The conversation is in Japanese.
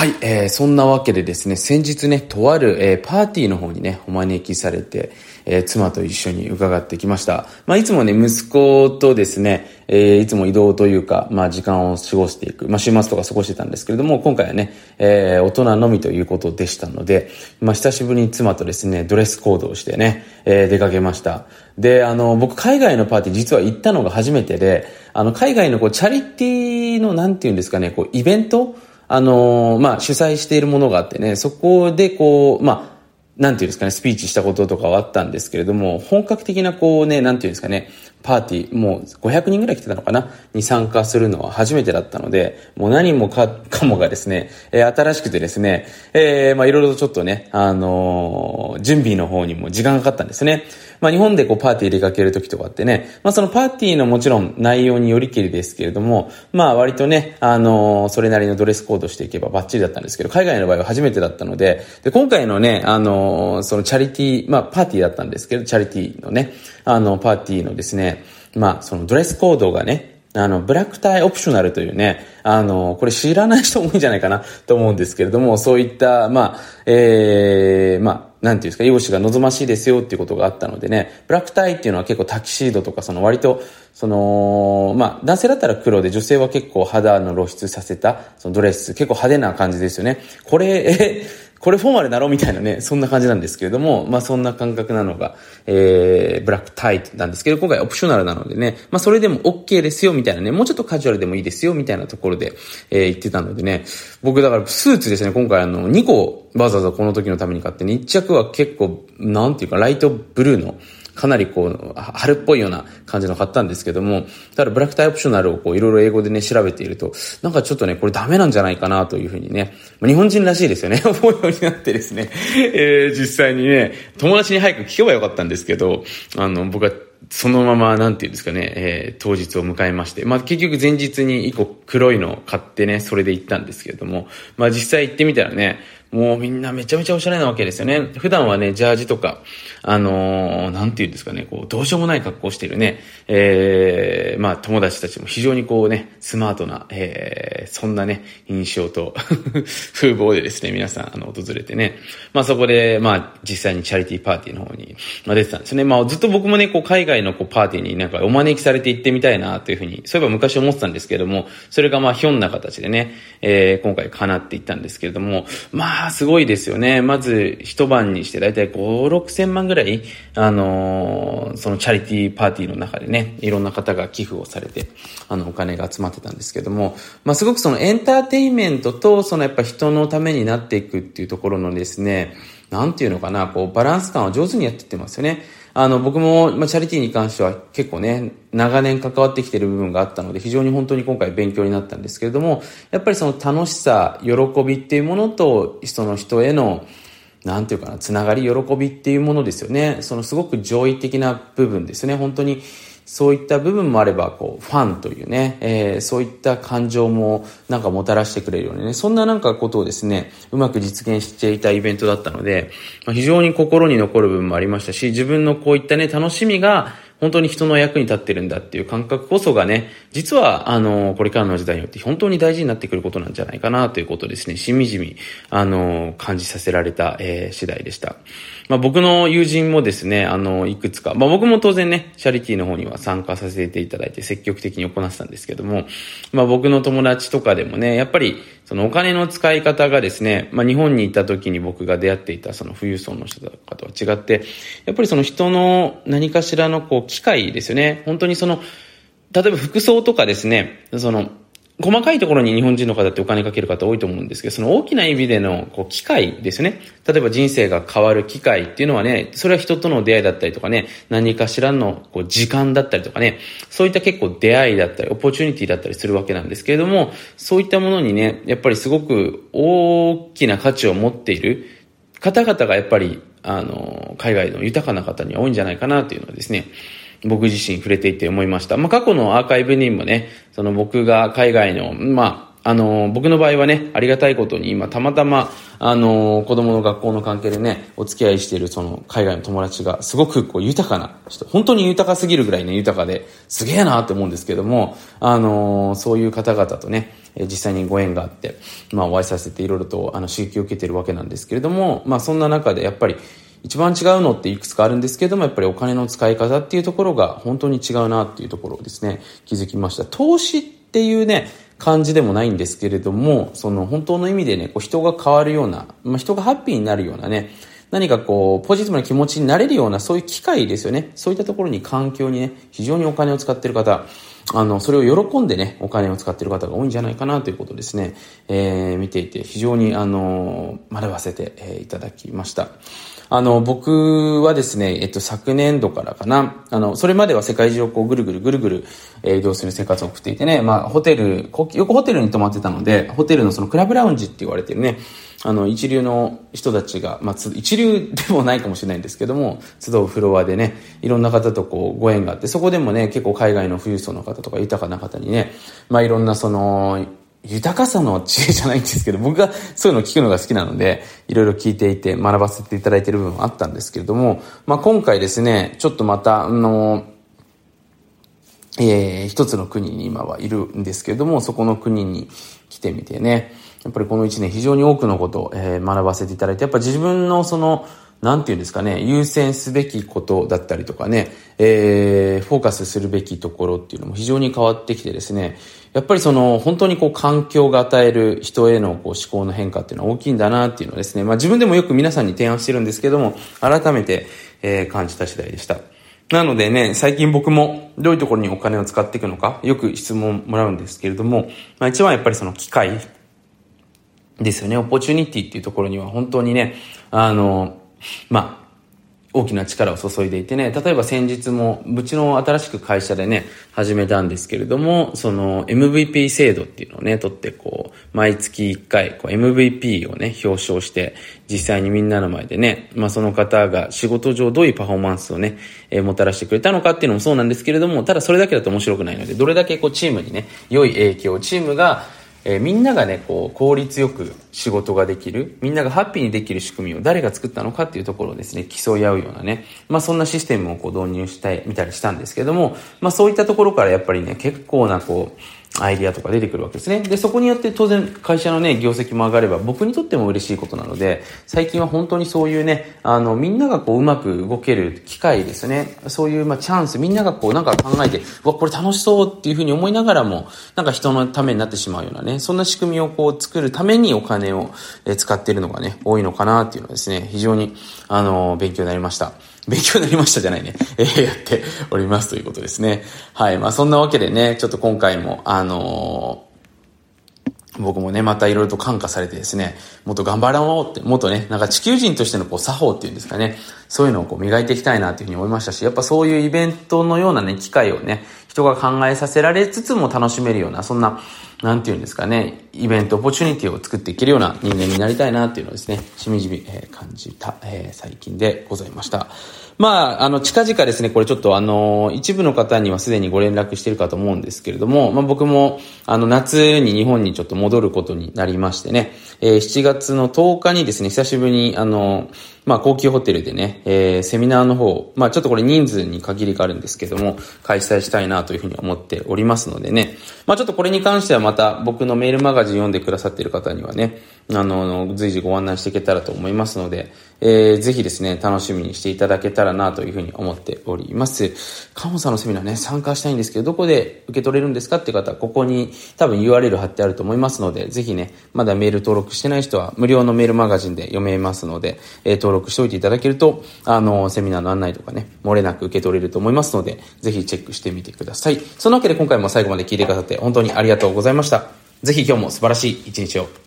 はい、えー、そんなわけでですね、先日ね、とある、えー、パーティーの方にね、お招きされて、えー、妻と一緒に伺ってきました。まあ、いつもね、息子とですね、えー、いつも移動というか、まあ、時間を過ごしていく、まあ、週末とか過ごしてたんですけれども、今回はね、えー、大人のみということでしたので、まあ、久しぶりに妻とですね、ドレスコードをしてね、えー、出かけました。で、あの、僕、海外のパーティー実は行ったのが初めてで、あの、海外のこう、チャリティーの、なんていうんですかね、こう、イベントあの、まあ、主催しているものがあってね、そこでこう、まあ、なんていうんですかね、スピーチしたこととかはあったんですけれども、本格的なこうね、なんていうんですかね、パーティー、もう500人ぐらい来てたのかなに参加するのは初めてだったので、もう何もか かもがですね、えー、新しくてですね、えー、まあいろいろとちょっとね、あのー、準備の方にも時間がかかったんですね。まあ日本でこうパーティー出かける時とかってね、まあそのパーティーのもちろん内容によりきりですけれども、まあ割とね、あのー、それなりのドレスコードしていけばバッチリだったんですけど、海外の場合は初めてだったので、で、今回のね、あのー、そのチャリティー、まあパーティーだったんですけど、チャリティーのね、あの、パーティーのですね、まあ、そのドレスコードがね、あの、ブラックタイオプショナルというね、あの、これ知らない人多いんじゃないかなと思うんですけれども、そういった、まあ、ええー、まあ、なんていうんですか、容姿が望ましいですよっていうことがあったのでね、ブラックタイっていうのは結構タキシードとか、その割と、その、まあ、男性だったら黒で女性は結構肌の露出させた、そのドレス、結構派手な感じですよね。これ、え、これフォーマルだろうみたいなね、そんな感じなんですけれども、まあそんな感覚なのが、えー、ブラックタイなんですけど、今回オプショナルなのでね、まあそれでも OK ですよみたいなね、もうちょっとカジュアルでもいいですよみたいなところで、えー、言ってたのでね、僕だからスーツですね、今回あの、2個わざわざこの時のために買ってね、1着は結構、なんていうか、ライトブルーの、かなりこう、春っぽいような感じの買ったんですけども、ただブラックタイオプショナルをこういろいろ英語でね、調べていると、なんかちょっとね、これダメなんじゃないかなというふうにね、日本人らしいですよね、思うようになってですね、えー、実際にね、友達に早く聞けばよかったんですけど、あの、僕はそのまま、なんていうんですかね、えー、当日を迎えまして、まあ結局前日に一個黒いのを買ってね、それで行ったんですけれども、まあ実際行ってみたらね、もうみんなめちゃめちゃおしゃれなわけですよね。普段はね、ジャージとか、あのー、なんて言うんですかね、こう、どうしようもない格好をしているね、えー、まあ友達たちも非常にこうね、スマートな、えー、そんなね、印象と 風貌でですね、皆さん、あの、訪れてね、まあそこで、まあ実際にチャリティーパーティーの方に、まあ出てたんですね。まあずっと僕もね、こう、海外のこう、パーティーになんかお招きされて行ってみたいなというふうに、そういえば昔思ってたんですけれども、それがまあひょんな形でね、えー、今回叶っていったんですけれども、まああ、すごいですよね。まず、一晩にしてだいたい5、6千万ぐらい、あのー、そのチャリティーパーティーの中でね、いろんな方が寄付をされて、あの、お金が集まってたんですけども、まあ、すごくそのエンターテインメントと、そのやっぱ人のためになっていくっていうところのですね、なんていうのかな、こう、バランス感を上手にやってってますよね。あの、僕も、まあ、チャリティーに関しては結構ね、長年関わってきてる部分があったので、非常に本当に今回勉強になったんですけれども、やっぱりその楽しさ、喜びっていうものと、その人への、なんていうかな、つながり、喜びっていうものですよね。そのすごく上位的な部分ですね。本当に、そういった部分もあれば、こう、ファンというね、えー、そういった感情もなんかもたらしてくれるようなね、そんななんかことをですね、うまく実現していたイベントだったので、まあ、非常に心に残る部分もありましたし、自分のこういったね、楽しみが、本当に人の役に立ってるんだっていう感覚こそがね、実は、あの、これからの時代によって本当に大事になってくることなんじゃないかなということですね、しみじみ、あの、感じさせられた、えー、次第でした。まあ僕の友人もですね、あの、いくつか、まあ僕も当然ね、チャリティーの方には参加させていただいて積極的に行ってたんですけども、まあ僕の友達とかでもね、やっぱり、そのお金の使い方がですね、まあ日本に行った時に僕が出会っていたその富裕層の人とかとは違って、やっぱりその人の何かしらのこう機会ですよね。本当にその、例えば服装とかですね、その、細かいところに日本人の方ってお金かける方多いと思うんですけど、その大きな意味でのこう機会ですね。例えば人生が変わる機会っていうのはね、それは人との出会いだったりとかね、何かしらのこう時間だったりとかね、そういった結構出会いだったり、オポチュニティだったりするわけなんですけれども、そういったものにね、やっぱりすごく大きな価値を持っている方々がやっぱり、あの、海外の豊かな方には多いんじゃないかなというのはですね、僕自身触れていて思いました。まあ、過去のアーカイブにもね、その僕が海外の、まあ、あの、僕の場合はね、ありがたいことに今たまたま、あの、子供の学校の関係でね、お付き合いしているその海外の友達がすごくこう豊かな人、本当に豊かすぎるぐらいね、豊かで、すげえなって思うんですけども、あの、そういう方々とね、実際にご縁があって、まあお会いさせていろいろとあの刺激を受けてるわけなんですけれども、まあそんな中でやっぱり一番違うのっていくつかあるんですけども、やっぱりお金の使い方っていうところが本当に違うなっていうところをですね、気づきました。投資っていうね、感じでもないんですけれども、その本当の意味でね、こう人が変わるような、まあ、人がハッピーになるようなね、何かこう、ポジティブな気持ちになれるような、そういう機会ですよね。そういったところに環境にね、非常にお金を使ってる方、あの、それを喜んでね、お金を使ってる方が多いんじゃないかなということですね、えー、見ていて、非常に、あの、学ばせて、えー、いただきました。あの、僕はですね、えっと、昨年度からかな、あの、それまでは世界中をこう、ぐるぐるぐるぐる、え移動する生活を送っていてね、まあ、ホテル、よくホテルに泊まってたので、ホテルのそのクラブラウンジって言われてるね、あの、一流の人たちが、まあ、一流でもないかもしれないんですけども、集うフロアでね、いろんな方とこう、ご縁があって、そこでもね、結構海外の富裕層の方とか豊かな方にね、まあ、いろんなその、豊かさの知恵じゃないんですけど、僕がそういうのを聞くのが好きなので、いろいろ聞いていて学ばせていただいている部分もあったんですけれども、まあ、今回ですね、ちょっとまた、あの、えー、一つの国に今はいるんですけれども、そこの国に来てみてね、やっぱりこの一年非常に多くのことを、え、学ばせていただいて、やっぱ自分のその、なんていうんですかね、優先すべきことだったりとかね、えー、フォーカスするべきところっていうのも非常に変わってきてですね、やっぱりその、本当にこう環境が与える人へのこう思考の変化っていうのは大きいんだなっていうのをですね、まあ自分でもよく皆さんに提案してるんですけども、改めて、えー、感じた次第でした。なのでね、最近僕もどういうところにお金を使っていくのか、よく質問もらうんですけれども、まあ一番やっぱりその機会ですよね、オポチュニティっていうところには本当にね、あの、まあ、大きな力を注いでいてね、例えば先日も、うちの新しく会社でね、始めたんですけれども、その MVP 制度っていうのをね、取ってこう、毎月1回、こう MVP をね、表彰して、実際にみんなの前でね、まあその方が仕事上どういうパフォーマンスをね、えー、もたらしてくれたのかっていうのもそうなんですけれども、ただそれだけだと面白くないので、どれだけこうチームにね、良い影響、チームがえー、みんながね、こう、効率よく仕事ができる、みんながハッピーにできる仕組みを誰が作ったのかっていうところをですね、競い合うようなね、まあそんなシステムをこう導入したい、見たりしたんですけども、まあそういったところからやっぱりね、結構なこう、アイディアとか出てくるわけですね。で、そこによって当然会社のね、業績も上がれば僕にとっても嬉しいことなので、最近は本当にそういうね、あの、みんながこううまく動ける機会ですね。そういうまあチャンス、みんながこうなんか考えて、うわ、これ楽しそうっていうふうに思いながらも、なんか人のためになってしまうようなね、そんな仕組みをこう作るためにお金を使っているのがね、多いのかなっていうのはですね、非常に、あの、勉強になりました。勉強になりましたじゃないね。えー、やっておりますということですね。はい。まあそんなわけでね、ちょっと今回も、あのー僕もね、またいろいろと感化されてですね、もっと頑張ろうって、もっとね、なんか地球人としてのこう作法っていうんですかね、そういうのをこう磨いていきたいなというふうに思いましたし、やっぱそういうイベントのようなね、機会をね、人が考えさせられつつも楽しめるような、そんな、なんていうんですかね、イベント、オポチュニティを作っていけるような人間になりたいなっていうのをですね、しみじみ、え、感じた、えー、最近でございました。まあ、あの、近々ですね、これちょっとあの、一部の方にはすでにご連絡してるかと思うんですけれども、まあ僕も、あの、夏に日本にちょっと戻ることになりましてね、えー、7月の10日にですね、久しぶりに、あの、まあ、高級ホテルでね、えー、セミナーの方、まあ、ちょっとこれ人数に限りがあるんですけども、開催したいなというふうに思っておりますのでね、まあ、ちょっとこれに関してはまた僕のメールマガジン読んでくださっている方にはね、あの、随時ご案内していけたらと思いますので、えー、ぜひですね、楽しみにしていただけたらなというふうに思っております。カモさんのセミナーね、参加したいんですけど、どこで受け取れるんですかっていう方、ここに多分 URL 貼ってあると思いますので、ぜひね、まだメール登録してない人は無料のメールマガジンで読めますので、えー、登録しておいていただけると、あの、セミナーの案内とかね、漏れなく受け取れると思いますので、ぜひチェックしてみてください。そのわけで今回も最後まで聞いてくださって本当にありがとうございました。ぜひ今日も素晴らしい一日を。